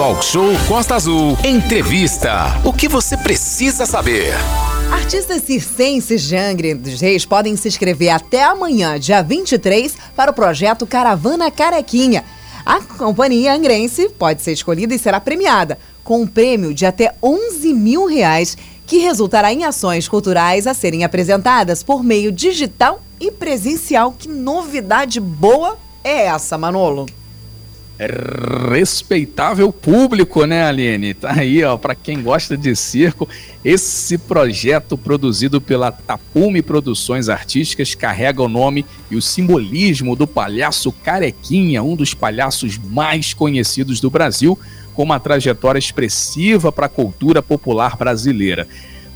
Talk Show Costa Azul. Entrevista. O que você precisa saber? Artistas circenses de Angra dos Reis podem se inscrever até amanhã, dia 23, para o projeto Caravana Carequinha. A companhia angrense pode ser escolhida e será premiada com um prêmio de até 11 mil reais, que resultará em ações culturais a serem apresentadas por meio digital e presencial. Que novidade boa é essa, Manolo? Respeitável público, né, Aline? Tá aí, ó, para quem gosta de circo, esse projeto produzido pela Tapume Produções Artísticas carrega o nome e o simbolismo do palhaço Carequinha, um dos palhaços mais conhecidos do Brasil, com uma trajetória expressiva para a cultura popular brasileira.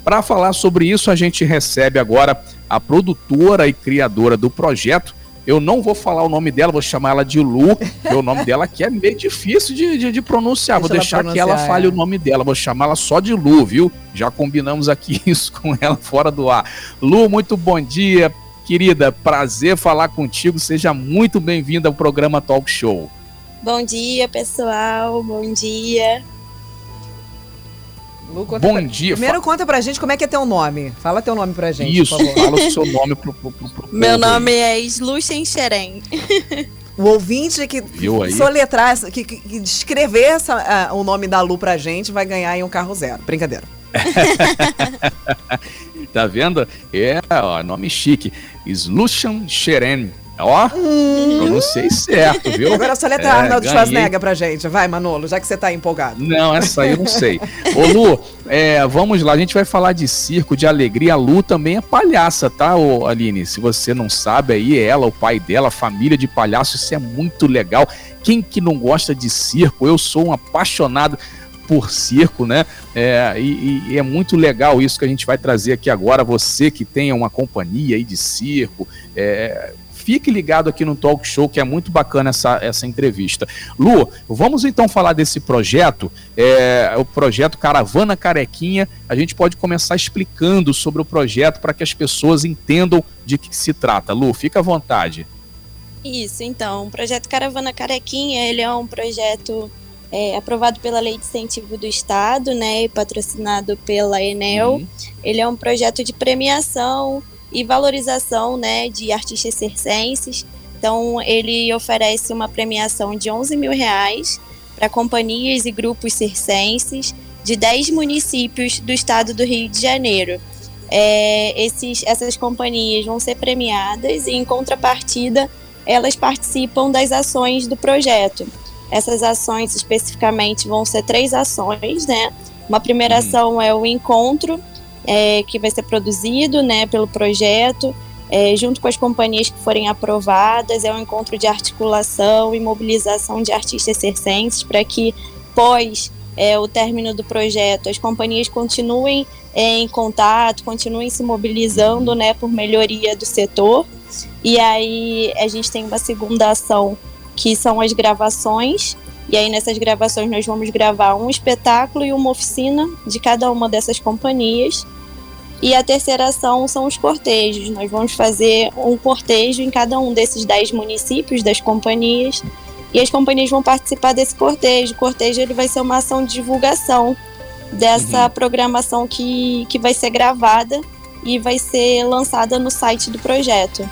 Para falar sobre isso, a gente recebe agora a produtora e criadora do projeto, eu não vou falar o nome dela, vou chamar ela de Lu, porque o nome dela aqui é meio difícil de, de, de pronunciar. Deixa vou deixar pronunciar, que ela fale é. o nome dela, vou chamá-la só de Lu, viu? Já combinamos aqui isso com ela fora do ar. Lu, muito bom dia, querida. Prazer falar contigo. Seja muito bem-vinda ao programa Talk Show. Bom dia, pessoal. Bom dia. Lu, Bom pra... dia. Primeiro conta pra gente como é que é teu nome. Fala teu nome pra gente, Isso, fala o seu nome pro, pro, pro, pro Meu nome é Sluchen Xeren. O ouvinte que soletrar, que, que, que escrever essa, uh, o nome da Lu pra gente vai ganhar aí um carro zero. Brincadeira. tá vendo? É, ó, nome chique. Sluchen Xeren. Ó, hum. pronunciei certo, viu? Agora só letra é, Arnold Schwarzenegger pra gente. Vai, Manolo, já que você tá empolgado. Não, essa aí eu não sei. Ô, Lu, é, vamos lá, a gente vai falar de circo, de alegria. A Lu também é palhaça, tá, ô, Aline? Se você não sabe aí, ela, o pai dela, a família de palhaços, isso é muito legal. Quem que não gosta de circo? Eu sou um apaixonado por circo, né? É, e, e, é muito legal isso que a gente vai trazer aqui agora. Você que tem uma companhia aí de circo, é, Fique ligado aqui no Talk Show, que é muito bacana essa, essa entrevista. Lu, vamos então falar desse projeto, é, o projeto Caravana Carequinha. A gente pode começar explicando sobre o projeto para que as pessoas entendam de que se trata. Lu, fica à vontade. Isso, então, o projeto Caravana Carequinha, ele é um projeto é, aprovado pela Lei de Incentivo do Estado, né, e patrocinado pela Enel. Uhum. Ele é um projeto de premiação e valorização né, de artistas circenses. Então, ele oferece uma premiação de 11 mil reais para companhias e grupos circenses de 10 municípios do estado do Rio de Janeiro. É, esses, essas companhias vão ser premiadas e, em contrapartida, elas participam das ações do projeto. Essas ações especificamente vão ser três ações, né? Uma primeira uhum. ação é o encontro, é, que vai ser produzido né, pelo projeto, é, junto com as companhias que forem aprovadas. É um encontro de articulação e mobilização de artistas circenses para que, pós é, o término do projeto, as companhias continuem é, em contato, continuem se mobilizando né, por melhoria do setor. E aí a gente tem uma segunda ação que são as gravações. E aí nessas gravações nós vamos gravar um espetáculo e uma oficina de cada uma dessas companhias e a terceira ação são os cortejos. Nós vamos fazer um cortejo em cada um desses dez municípios das companhias e as companhias vão participar desse cortejo. O cortejo ele vai ser uma ação de divulgação dessa uhum. programação que, que vai ser gravada e vai ser lançada no site do projeto.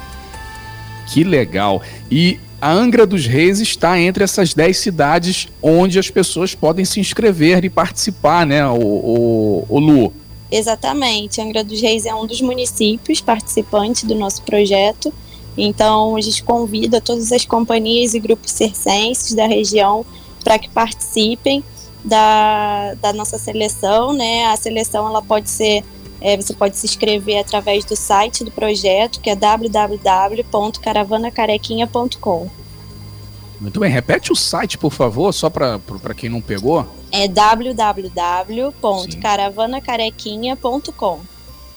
Que legal! E a Angra dos Reis está entre essas 10 cidades onde as pessoas podem se inscrever e participar, né, o, o, o Lu? Exatamente. Angra dos Reis é um dos municípios participantes do nosso projeto. Então, a gente convida todas as companhias e grupos circenses da região para que participem da, da nossa seleção. Né? A seleção ela pode ser, é, você pode se inscrever através do site do projeto, que é www.caravanacarequinha.com. Muito bem, repete o site, por favor, só para quem não pegou. É www.caravanacarequinha.com.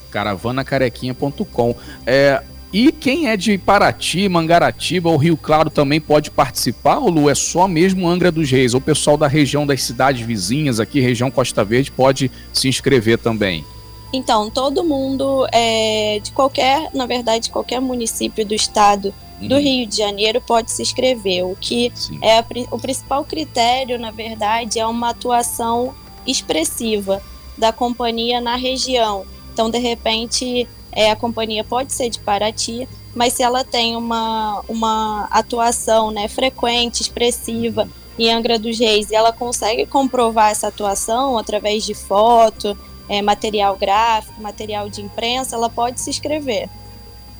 Caravanacarequinha.com. É, e quem é de Paraty, Mangaratiba ou Rio Claro também pode participar, ou Lu? É só mesmo Angra dos Reis? Ou o pessoal da região das cidades vizinhas, aqui, região Costa Verde, pode se inscrever também? Então, todo mundo é, de qualquer, na verdade, qualquer município do estado do uhum. Rio de Janeiro pode se inscrever. O que Sim. é a, o principal critério, na verdade, é uma atuação expressiva da companhia na região. Então, de repente, é, a companhia pode ser de Paraty, mas se ela tem uma, uma atuação né, frequente, expressiva em Angra dos Reis e ela consegue comprovar essa atuação através de foto, é, material gráfico, material de imprensa, ela pode se inscrever.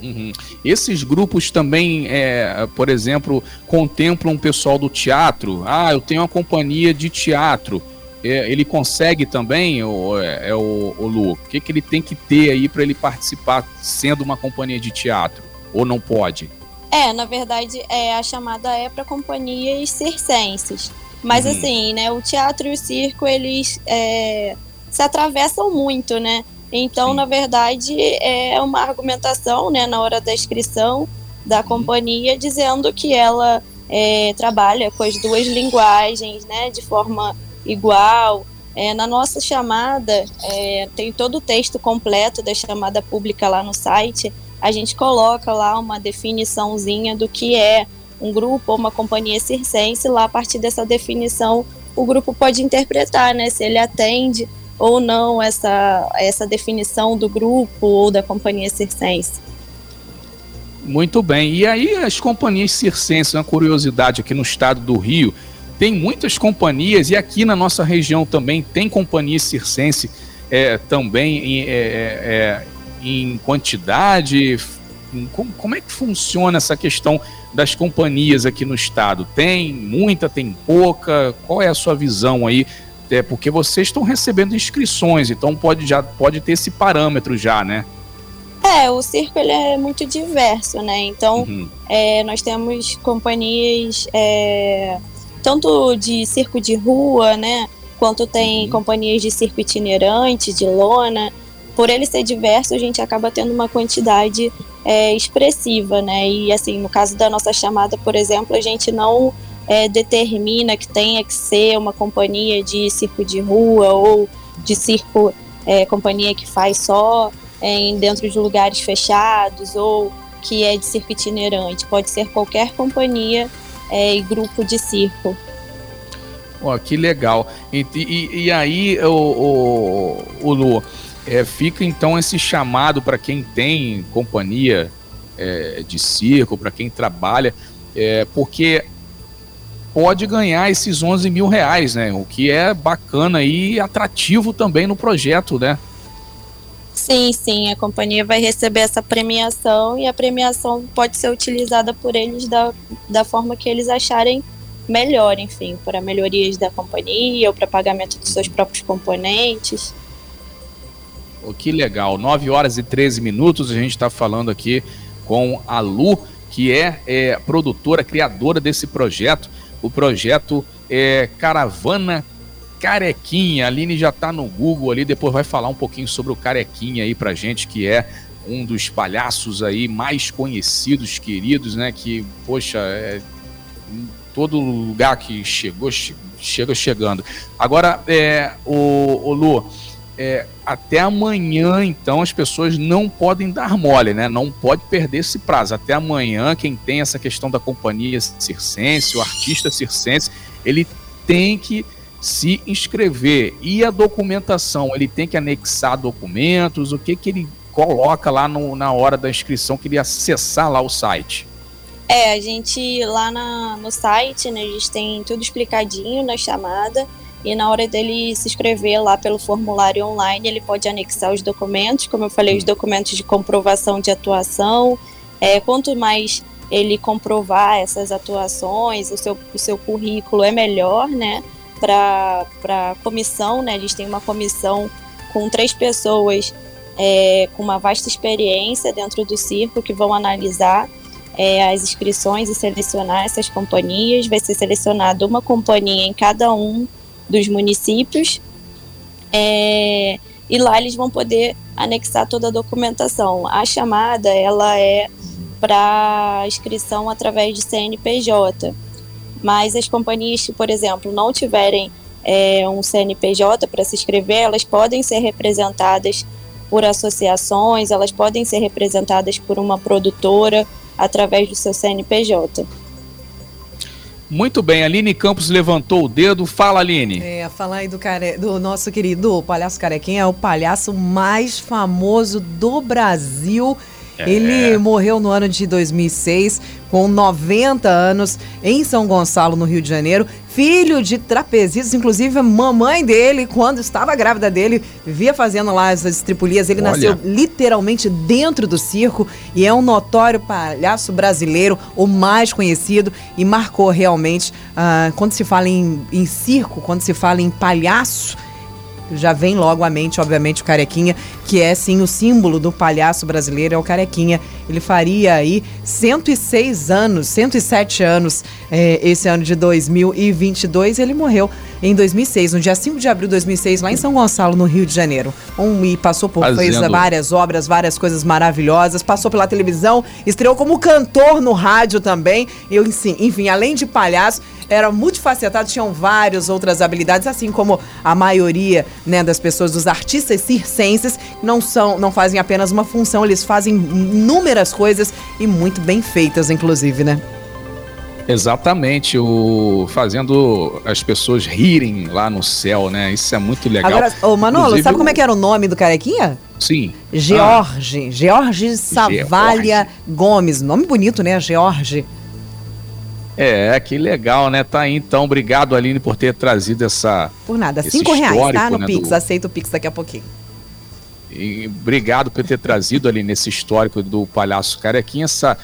Uhum. Esses grupos também, é, por exemplo, contemplam o pessoal do teatro. Ah, eu tenho uma companhia de teatro. É, ele consegue também, o, é, é o, o Lu? O que, que ele tem que ter aí para ele participar sendo uma companhia de teatro? Ou não pode? É, na verdade, é, a chamada é para companhias circenses. Mas uhum. assim, né, o teatro e o circo, eles é, se atravessam muito, né? Então, Sim. na verdade, é uma argumentação, né, na hora da inscrição da uhum. companhia, dizendo que ela é, trabalha com as duas linguagens, né, de forma igual. É, na nossa chamada, é, tem todo o texto completo da chamada pública lá no site. A gente coloca lá uma definiçãozinha do que é um grupo ou uma companhia circense. Lá, a partir dessa definição, o grupo pode interpretar né, se ele atende ou não essa, essa definição do grupo ou da companhia circense. Muito bem. E aí as companhias circenses, uma curiosidade aqui no estado do Rio, tem muitas companhias e aqui na nossa região também tem companhia circense é, também em, é, é, é em quantidade. Como, como é que funciona essa questão das companhias aqui no estado? Tem muita, tem pouca? Qual é a sua visão aí é porque vocês estão recebendo inscrições, então pode já pode ter esse parâmetro já, né? É, o circo ele é muito diverso, né? Então uhum. é, nós temos companhias é, tanto de circo de rua, né? Quanto tem uhum. companhias de circo itinerante, de lona. Por ele ser diverso, a gente acaba tendo uma quantidade é, expressiva, né? E assim, no caso da nossa chamada, por exemplo, a gente não é, determina que tenha que ser uma companhia de circo de rua ou de circo, é, companhia que faz só é, dentro de lugares fechados ou que é de circo itinerante. Pode ser qualquer companhia é, e grupo de circo. Oh, que legal. E, e, e aí, o, o, o Lu, é, fica então esse chamado para quem tem companhia é, de circo, para quem trabalha, é, porque pode ganhar esses 11 mil reais, né? O que é bacana e atrativo também no projeto, né? Sim, sim, a companhia vai receber essa premiação e a premiação pode ser utilizada por eles da, da forma que eles acharem melhor, enfim, para melhorias da companhia ou para pagamento dos seus próprios componentes. Oh, que legal, 9 horas e 13 minutos, a gente está falando aqui com a Lu, que é, é produtora, criadora desse projeto o projeto é Caravana Carequinha. A Aline já está no Google ali, depois vai falar um pouquinho sobre o Carequinha aí pra gente, que é um dos palhaços aí mais conhecidos, queridos, né? Que, poxa, é, em todo lugar que chegou, chega chegando. Agora, é, o, o Lu, é, até amanhã, então, as pessoas não podem dar mole, né? Não pode perder esse prazo. Até amanhã, quem tem essa questão da companhia circense, o artista circense, ele tem que se inscrever. E a documentação, ele tem que anexar documentos, o que, que ele coloca lá no, na hora da inscrição, que ele acessar lá o site. É, a gente lá na, no site, né, a gente tem tudo explicadinho na chamada. E na hora dele se inscrever lá pelo formulário online, ele pode anexar os documentos, como eu falei, os documentos de comprovação de atuação. É, quanto mais ele comprovar essas atuações, o seu, o seu currículo é melhor, né? Para a comissão, né? Gente tem uma comissão com três pessoas é, com uma vasta experiência dentro do circo que vão analisar é, as inscrições e selecionar essas companhias. Vai ser selecionada uma companhia em cada um dos municípios. É, e lá eles vão poder anexar toda a documentação. A chamada ela é para inscrição através de CNPJ, mas as companhias que, por exemplo, não tiverem é, um CNPJ para se inscrever, elas podem ser representadas por associações, elas podem ser representadas por uma produtora através do seu CNPJ. Muito bem, Aline Campos levantou o dedo. Fala, Aline. É, falar aí do, care... do nosso querido palhaço Carequinha, é o palhaço mais famoso do Brasil. É. Ele morreu no ano de 2006, com 90 anos, em São Gonçalo, no Rio de Janeiro. Filho de trapezistas, inclusive a mamãe dele, quando estava grávida dele, vivia fazendo lá essas tripulias. Ele Olha. nasceu literalmente dentro do circo e é um notório palhaço brasileiro, o mais conhecido, e marcou realmente. Uh, quando se fala em, em circo, quando se fala em palhaço, já vem logo à mente, obviamente, o Carequinha, que é sim o símbolo do palhaço brasileiro, é o Carequinha. Ele faria aí 106 anos, 107 anos é, esse ano de 2022. Ele morreu em 2006, no dia 5 de abril de 2006, lá em São Gonçalo, no Rio de Janeiro. Um, e passou por fez várias obras, várias coisas maravilhosas, passou pela televisão, estreou como cantor no rádio também. Eu, enfim, além de palhaço, era multifacetado, tinham várias outras habilidades, assim como a maioria né, das pessoas, dos artistas circenses, não são, não fazem apenas uma função, eles fazem inúmeras coisas e muito bem feitas, inclusive, né? Exatamente, o fazendo as pessoas rirem lá no céu, né? Isso é muito legal. Agora, ô Manolo, Inclusive, sabe como é que era o nome do carequinha? Sim. George. Ah. George Savalha Gomes. Nome bonito, né? George. É, que legal, né? Tá aí então. Obrigado, Aline, por ter trazido essa. Por nada, cinco reais, tá? No né, Pix. Do... Aceito o Pix daqui a pouquinho. E obrigado por ter trazido ali nesse histórico do Palhaço Carequinha essa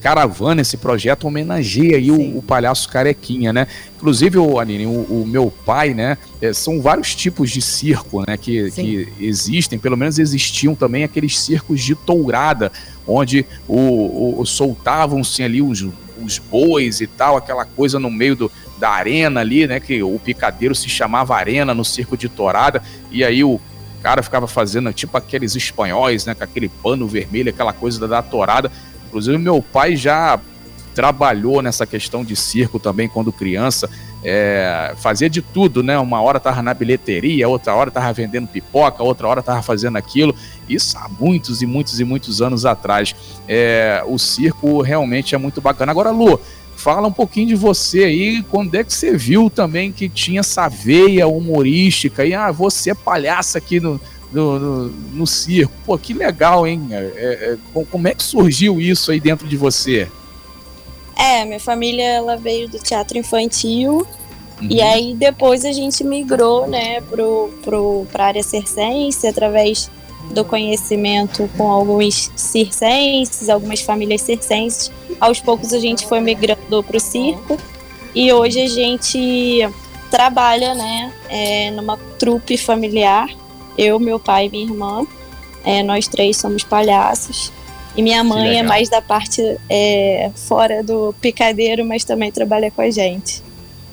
caravana, esse projeto homenageia aí o, o, Palhaço Carequinha, né? Inclusive, o, Aline, o, o meu pai, né? É, são vários tipos de circo, né? Que, que existem, pelo menos existiam também aqueles circos de tourada, onde o, o soltavam-se ali os, os bois e tal, aquela coisa no meio do, da arena ali, né? Que o picadeiro se chamava arena no circo de tourada, e aí o cara ficava fazendo tipo aqueles espanhóis, né? Com aquele pano vermelho, aquela coisa da, da tourada. Inclusive, meu pai já trabalhou nessa questão de circo também quando criança, é, fazia de tudo, né? Uma hora tava na bilheteria, outra hora tava vendendo pipoca, outra hora tava fazendo aquilo. Isso há muitos e muitos e muitos anos atrás. É, o circo realmente é muito bacana. Agora, Lu, fala um pouquinho de você aí, quando é que você viu também que tinha essa veia humorística e ah, você é palhaça aqui no, no, no, no circo. Pô, que legal, hein? É, é, como é que surgiu isso aí dentro de você? É, minha família ela veio do teatro infantil uhum. e aí depois a gente migrou, né, pro, pro, pra área circense através do conhecimento com alguns circenses, algumas famílias circenses. Aos poucos a gente foi migrando pro circo e hoje a gente trabalha, né, é, numa trupe familiar eu, meu pai e minha irmã. É, nós três somos palhaços. E minha mãe é mais da parte é, fora do picadeiro, mas também trabalha com a gente.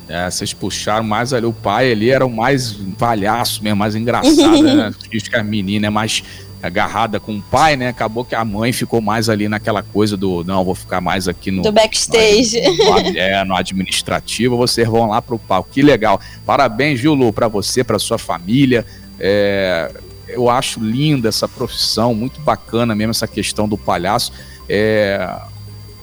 É, vocês puxaram mais ali. O pai ali era o mais palhaço mesmo, mais engraçado, né? Diz que a menina é mais agarrada com o pai, né? Acabou que a mãe ficou mais ali naquela coisa do não, vou ficar mais aqui no do backstage. No, é, no administrativo, vocês vão lá pro palco. Que legal. Parabéns, viu, Lu, para você, para sua família. É, eu acho linda essa profissão, muito bacana mesmo essa questão do palhaço. É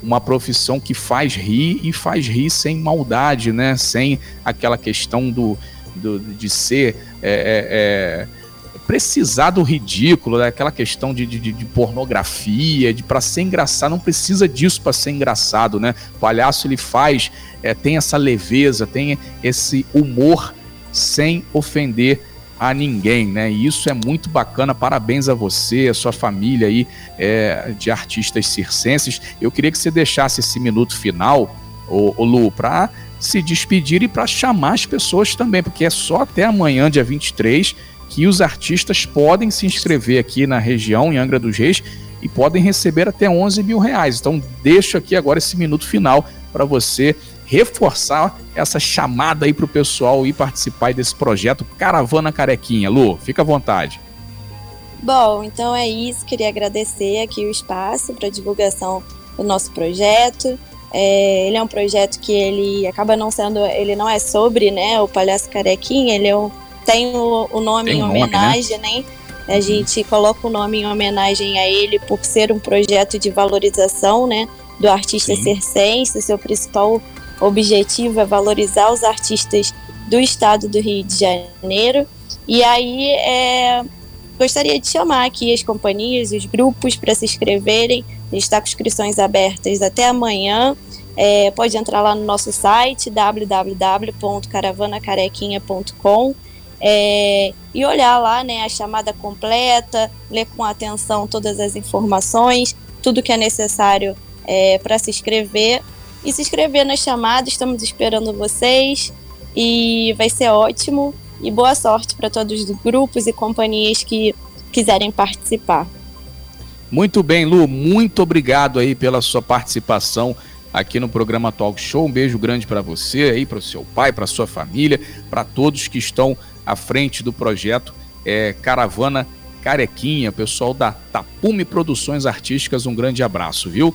uma profissão que faz rir e faz rir sem maldade, né? Sem aquela questão do, do de ser é, é, é precisar do ridículo, daquela né? questão de, de, de, pornografia, de para ser engraçado, não precisa disso para ser engraçado, né? O palhaço ele faz, é, tem essa leveza, tem esse humor sem ofender a ninguém, né? E isso é muito bacana. Parabéns a você, a sua família aí é, de artistas circenses. Eu queria que você deixasse esse minuto final, o, o Lu, para se despedir e para chamar as pessoas também, porque é só até amanhã, dia 23, que os artistas podem se inscrever aqui na região, em Angra dos Reis, e podem receber até 11 mil reais. Então, deixo aqui agora esse minuto final para você reforçar essa chamada aí para o pessoal ir participar desse projeto Caravana Carequinha. Lu, fica à vontade. Bom, então é isso. Queria agradecer aqui o espaço para divulgação do nosso projeto. É, ele é um projeto que ele acaba não sendo, ele não é sobre, né, o Palhaço Carequinha. Ele é um, tem o, o nome tem em nome, né? homenagem, né? né? A gente coloca o nome em homenagem a ele por ser um projeto de valorização, né, do artista Sim. circense. Seu principal objetivo é valorizar os artistas do estado do Rio de Janeiro. E aí, é, gostaria de chamar aqui as companhias os grupos para se inscreverem. A gente está com inscrições abertas até amanhã. É, pode entrar lá no nosso site www.caravanacarequinha.com é, e olhar lá né, a chamada completa, ler com atenção todas as informações, tudo que é necessário é, para se inscrever. E se inscrever na chamada, estamos esperando vocês e vai ser ótimo. E boa sorte para todos os grupos e companhias que quiserem participar. Muito bem, Lu, muito obrigado aí pela sua participação aqui no programa Talk Show. Um beijo grande para você aí, para o seu pai, para sua família, para todos que estão à frente do projeto é, Caravana Carequinha, pessoal da Tapume Produções Artísticas. Um grande abraço, viu?